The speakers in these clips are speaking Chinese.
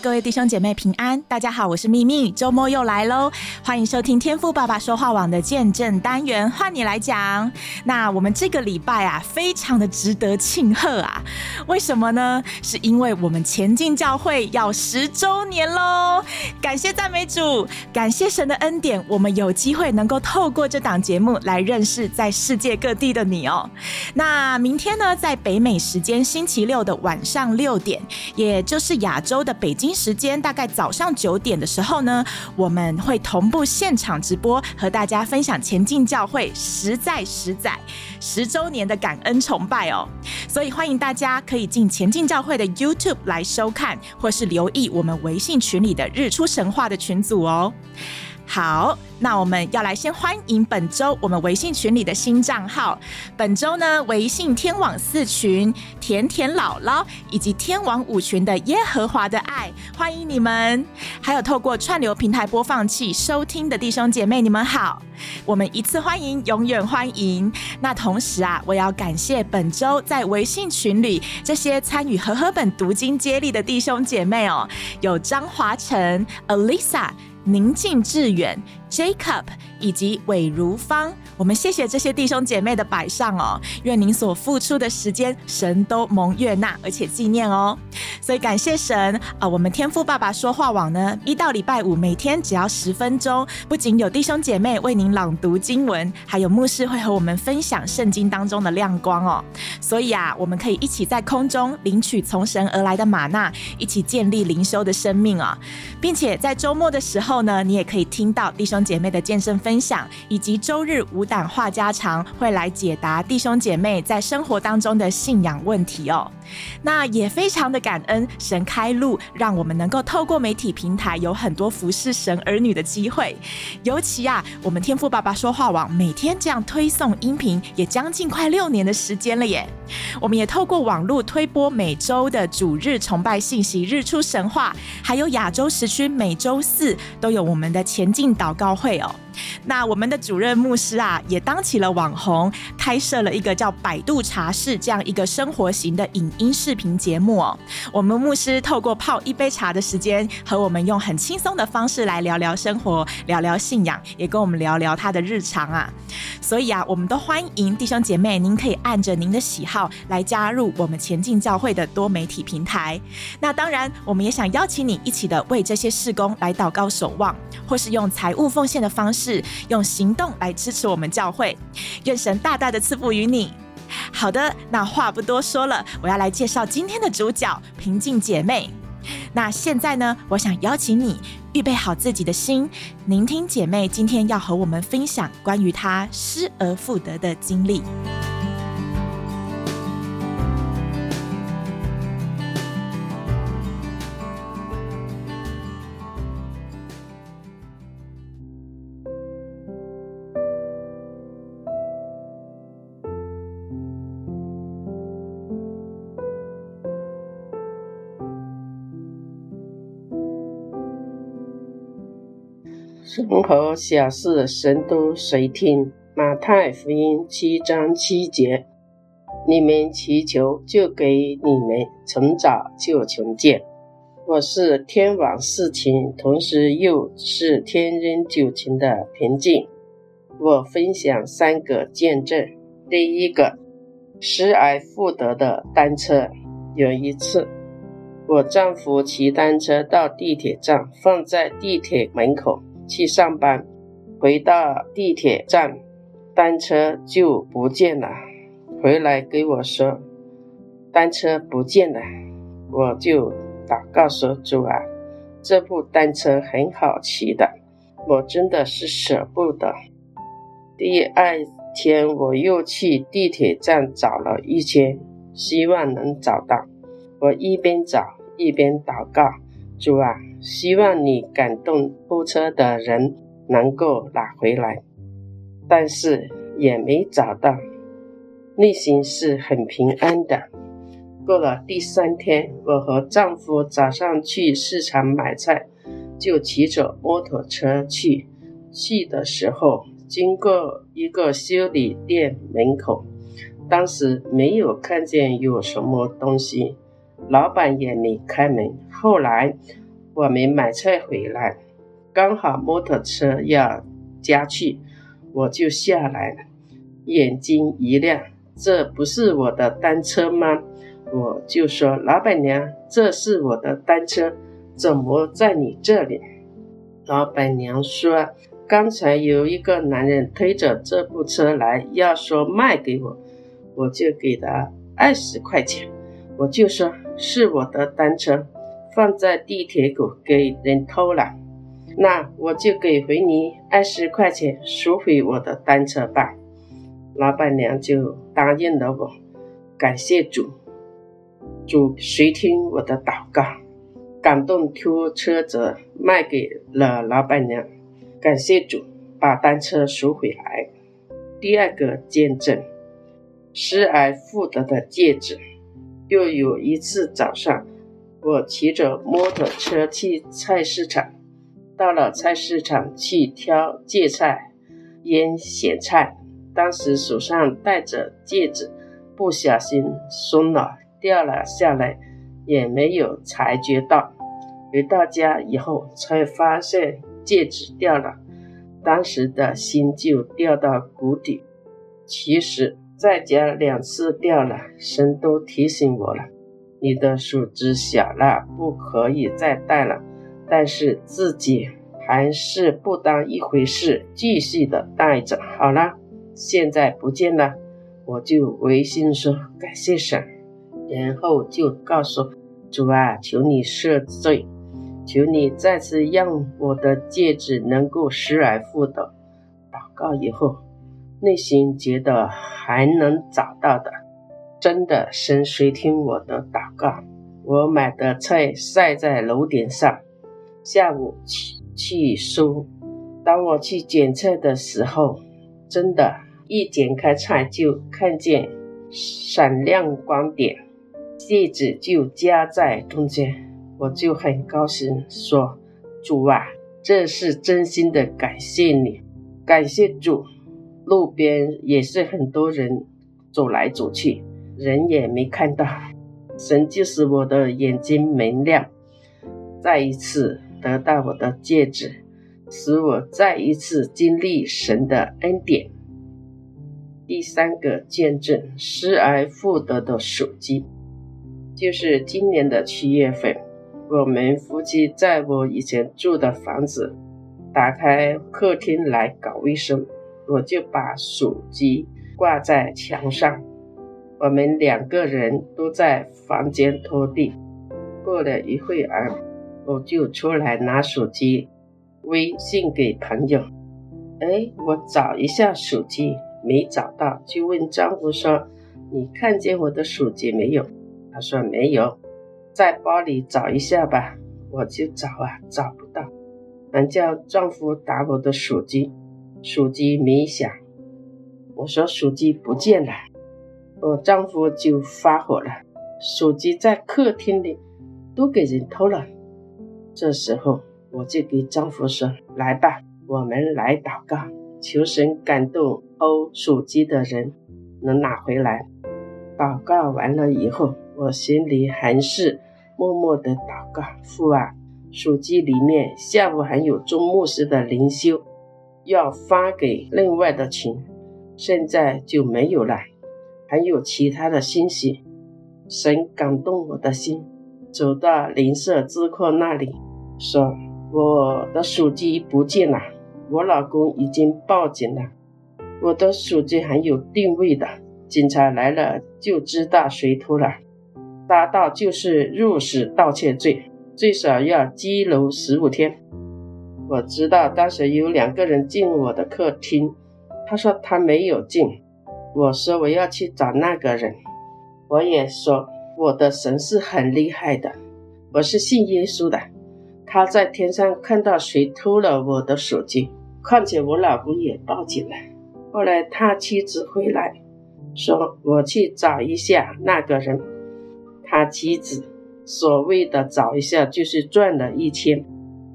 各位弟兄姐妹平安，大家好，我是秘密，周末又来喽，欢迎收听天赋爸爸说话网的见证单元，换你来讲。那我们这个礼拜啊，非常的值得庆贺啊，为什么呢？是因为我们前进教会要十周年喽！感谢赞美主，感谢神的恩典，我们有机会能够透过这档节目来认识在世界各地的你哦。那明天呢，在北美时间星期六的晚上六点，也就是亚洲的。北北京时间大概早上九点的时候呢，我们会同步现场直播，和大家分享前进教会实在实在十周年的感恩崇拜哦。所以欢迎大家可以进前进教会的 YouTube 来收看，或是留意我们微信群里的日出神话的群组哦。好，那我们要来先欢迎本周我们微信群里的新账号。本周呢，微信天网四群甜甜姥姥以及天网五群的耶和华的爱，欢迎你们。还有透过串流平台播放器收听的弟兄姐妹，你们好。我们一次欢迎，永远欢迎。那同时啊，我要感谢本周在微信群里这些参与和合本读经接力的弟兄姐妹哦，有张华成、Alisa。宁静致远。Jacob 以及韦如芳，我们谢谢这些弟兄姐妹的摆上哦，愿您所付出的时间，神都蒙悦纳，而且纪念哦。所以感谢神啊！我们天父爸爸说话网呢，一到礼拜五每天只要十分钟，不仅有弟兄姐妹为您朗读经文，还有牧师会和我们分享圣经当中的亮光哦。所以啊，我们可以一起在空中领取从神而来的吗哪，一起建立灵修的生命啊，并且在周末的时候呢，你也可以听到弟兄姐妹的健身分享，以及周日无胆话家常会来解答弟兄姐妹在生活当中的信仰问题哦。那也非常的感恩神开路，让我们能够透过媒体平台有很多服侍神儿女的机会。尤其啊，我们天赋爸爸说话网每天这样推送音频，也将近快六年的时间了耶。我们也透过网络推播每周的主日崇拜信息、日出神话，还有亚洲时区每周四都有我们的前进祷告会哦。那我们的主任牧师啊，也当起了网红，开设了一个叫“百度茶室”这样一个生活型的影音视频节目哦。我们牧师透过泡一杯茶的时间，和我们用很轻松的方式来聊聊生活，聊聊信仰，也跟我们聊聊他的日常啊。所以啊，我们都欢迎弟兄姐妹，您可以按着您的喜好来加入我们前进教会的多媒体平台。那当然，我们也想邀请你一起的为这些事工来祷告守望，或是用财务奉献的方式。是用行动来支持我们教会，愿神大大的赐福于你。好的，那话不多说了，我要来介绍今天的主角平静姐妹。那现在呢，我想邀请你预备好自己的心，聆听姐妹今天要和我们分享关于她失而复得的经历。任何小事，神都随听。马太福音七章七节：你们祈求，就给你们；寻找，就寻见。我是天网四群，同时又是天人九群的平静。我分享三个见证。第一个，失而复得的单车。有一次，我丈夫骑单车到地铁站，放在地铁门口。去上班，回到地铁站，单车就不见了。回来给我说，单车不见了，我就祷告说：“主啊，这部单车很好骑的，我真的是舍不得。”第二天，我又去地铁站找了一圈，希望能找到。我一边找一边祷告。主啊，希望你感动偷车的人能够拿回来，但是也没找到，内心是很平安的。过了第三天，我和丈夫早上去市场买菜，就骑着摩托车去。去的时候，经过一个修理店门口，当时没有看见有什么东西，老板也没开门。后来我们买菜回来，刚好摩托车要加去，我就下来了，眼睛一亮，这不是我的单车吗？我就说：“老板娘，这是我的单车，怎么在你这里？”老板娘说。刚才有一个男人推着这部车来，要说卖给我，我就给他二十块钱。我就说是我的单车，放在地铁口给人偷了，那我就给回你二十块钱，赎回我的单车吧。老板娘就答应了我，感谢主，主谁听我的祷告，感动拖车子卖给了老板娘。感谢主，把单车赎回来。第二个见证，失而复得的戒指。又有一次早上，我骑着摩托车去菜市场，到了菜市场去挑芥菜、腌咸菜，当时手上戴着戒指，不小心松了，掉了下来，也没有察觉到。回到家以后，才发现。戒指掉了，当时的心就掉到谷底。其实在家两次掉了，神都提醒我了：你的手指小了，不可以再戴了。但是自己还是不当一回事，继续的戴着。好了，现在不见了，我就微信说感谢神，然后就告诉主啊，求你赦罪。求你再次让我的戒指能够失而复得。祷告以后，内心觉得还能找到的，真的神谁听我的祷告。我买的菜晒在楼顶上，下午去去收。当我去捡菜的时候，真的，一剪开菜就看见闪亮光点，戒指就夹在中间。我就很高兴，说：“主啊，这是真心的感谢你，感谢主。路边也是很多人走来走去，人也没看到。神就使我的眼睛明亮，再一次得到我的戒指，使我再一次经历神的恩典。第三个见证，失而复得的手机，就是今年的七月份。”我们夫妻在我以前住的房子，打开客厅来搞卫生，我就把手机挂在墙上。我们两个人都在房间拖地。过了一会儿，我就出来拿手机，微信给朋友。哎，我找一下手机，没找到，就问丈夫说：“你看见我的手机没有？”他说：“没有。”在包里找一下吧，我就找啊，找不到，俺叫丈夫打我的手机，手机没响。我说手机不见了，我丈夫就发火了，手机在客厅里都给人偷了。这时候我就给丈夫说：“来吧，我们来祷告，求神感动偷手机的人能拿回来。”祷告完了以后。我心里还是默默的祷告，父啊，手机里面下午还有钟牧师的灵修要发给另外的群，现在就没有了。还有其他的信息，神感动我的心，走到邻舍支库那里，说我的手机不见了，我老公已经报警了，我的手机还有定位的，警察来了就知道谁偷了。达到就是入室盗窃罪，最少要拘留十五天。我知道当时有两个人进我的客厅，他说他没有进。我说我要去找那个人。我也说我的神是很厉害的，我是信耶稣的。他在天上看到谁偷了我的手机，况且我老公也报警了。后来他妻子回来，说我去找一下那个人。他妻子所谓的找一下就是赚了一千，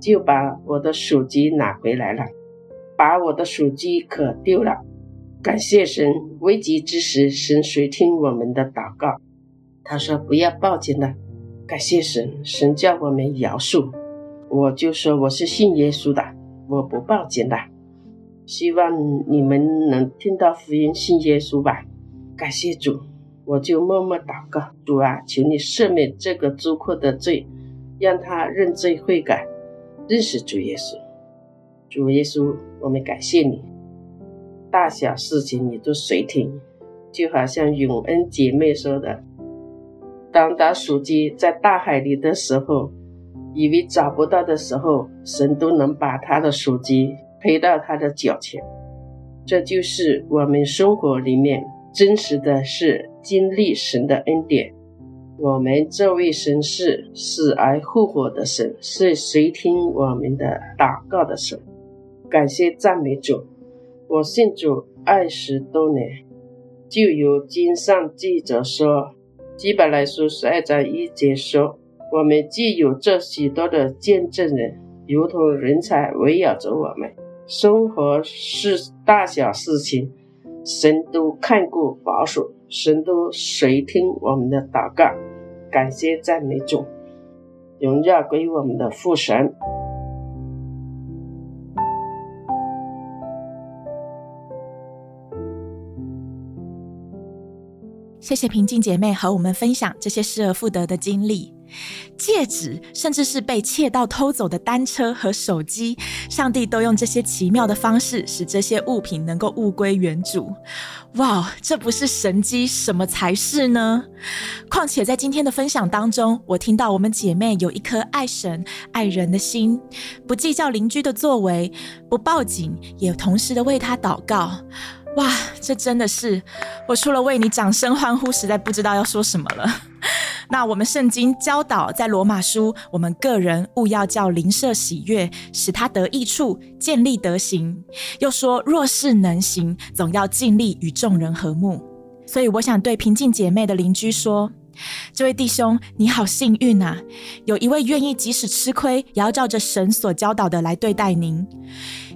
就把我的手机拿回来了，把我的手机可丢了。感谢神，危急之时，神垂听我们的祷告。他说不要报警了，感谢神，神叫我们饶恕。我就说我是信耶稣的，我不报警了。希望你们能听到福音，信耶稣吧。感谢主，我就默默祷告，主啊，求你赦免这个租客的罪，让他认罪悔改，认识主耶稣。主耶稣，我们感谢你。大小事情你都随听，就好像永恩姐妹说的：“当他手机在大海里的时候，以为找不到的时候，神都能把他的手机推到他的脚前。”这就是我们生活里面真实的是经历神的恩典。我们这位神是死而复活的神，是随听我们的祷告的神。感谢赞美主。我信主二十多年，就有经上记着说，基本来说十二章一节说，我们既有这许多的见证人，如同人才围绕着我们，生活是大小事情，神都看顾保守，神都随听我们的祷告，感谢赞美主，荣耀归我们的父神。谢谢平静姐妹和我们分享这些失而复得的经历，戒指，甚至是被窃盗偷走的单车和手机，上帝都用这些奇妙的方式，使这些物品能够物归原主。哇，这不是神迹，什么才是呢？况且在今天的分享当中，我听到我们姐妹有一颗爱神爱人的心，不计较邻居的作为，不报警，也同时的为他祷告。哇，这真的是我除了为你掌声欢呼，实在不知道要说什么了。那我们圣经教导在罗马书，我们个人务要叫邻舍喜悦，使他得益处，建立德行。又说，若是能行，总要尽力与众人和睦。所以我想对平静姐妹的邻居说，这位弟兄，你好幸运啊，有一位愿意即使吃亏，也要照着神所教导的来对待您。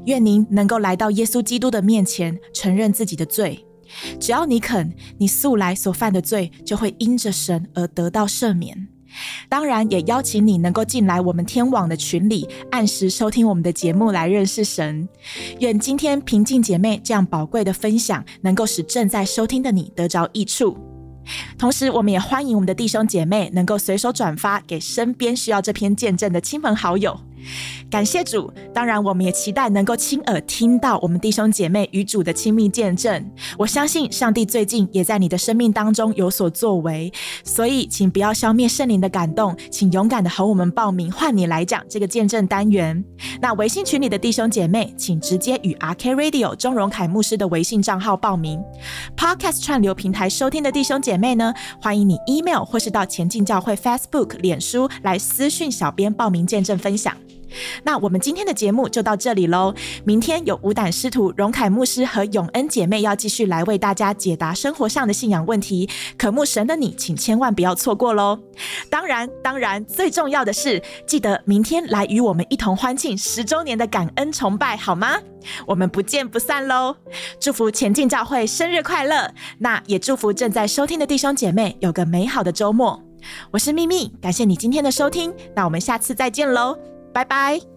愿您能够来到耶稣基督的面前，承认自己的罪。只要你肯，你素来所犯的罪就会因着神而得到赦免。当然，也邀请你能够进来我们天网的群里，按时收听我们的节目来认识神。愿今天平静姐妹这样宝贵的分享，能够使正在收听的你得着益处。同时，我们也欢迎我们的弟兄姐妹能够随手转发给身边需要这篇见证的亲朋好友。感谢主，当然我们也期待能够亲耳听到我们弟兄姐妹与主的亲密见证。我相信上帝最近也在你的生命当中有所作为，所以请不要消灭圣灵的感动，请勇敢的和我们报名，换你来讲这个见证单元。那微信群里的弟兄姐妹，请直接与 RK Radio 钟荣凯牧师的微信账号报名。Podcast 串流平台收听的弟兄姐妹呢，欢迎你 email 或是到前进教会 Facebook、脸书来私讯小编报名见证分享。那我们今天的节目就到这里喽。明天有五胆师徒荣凯牧师和永恩姐妹要继续来为大家解答生活上的信仰问题，渴慕神的你，请千万不要错过喽。当然，当然，最重要的是，记得明天来与我们一同欢庆十周年的感恩崇拜，好吗？我们不见不散喽！祝福前进教会生日快乐，那也祝福正在收听的弟兄姐妹有个美好的周末。我是秘密，感谢你今天的收听，那我们下次再见喽。拜拜。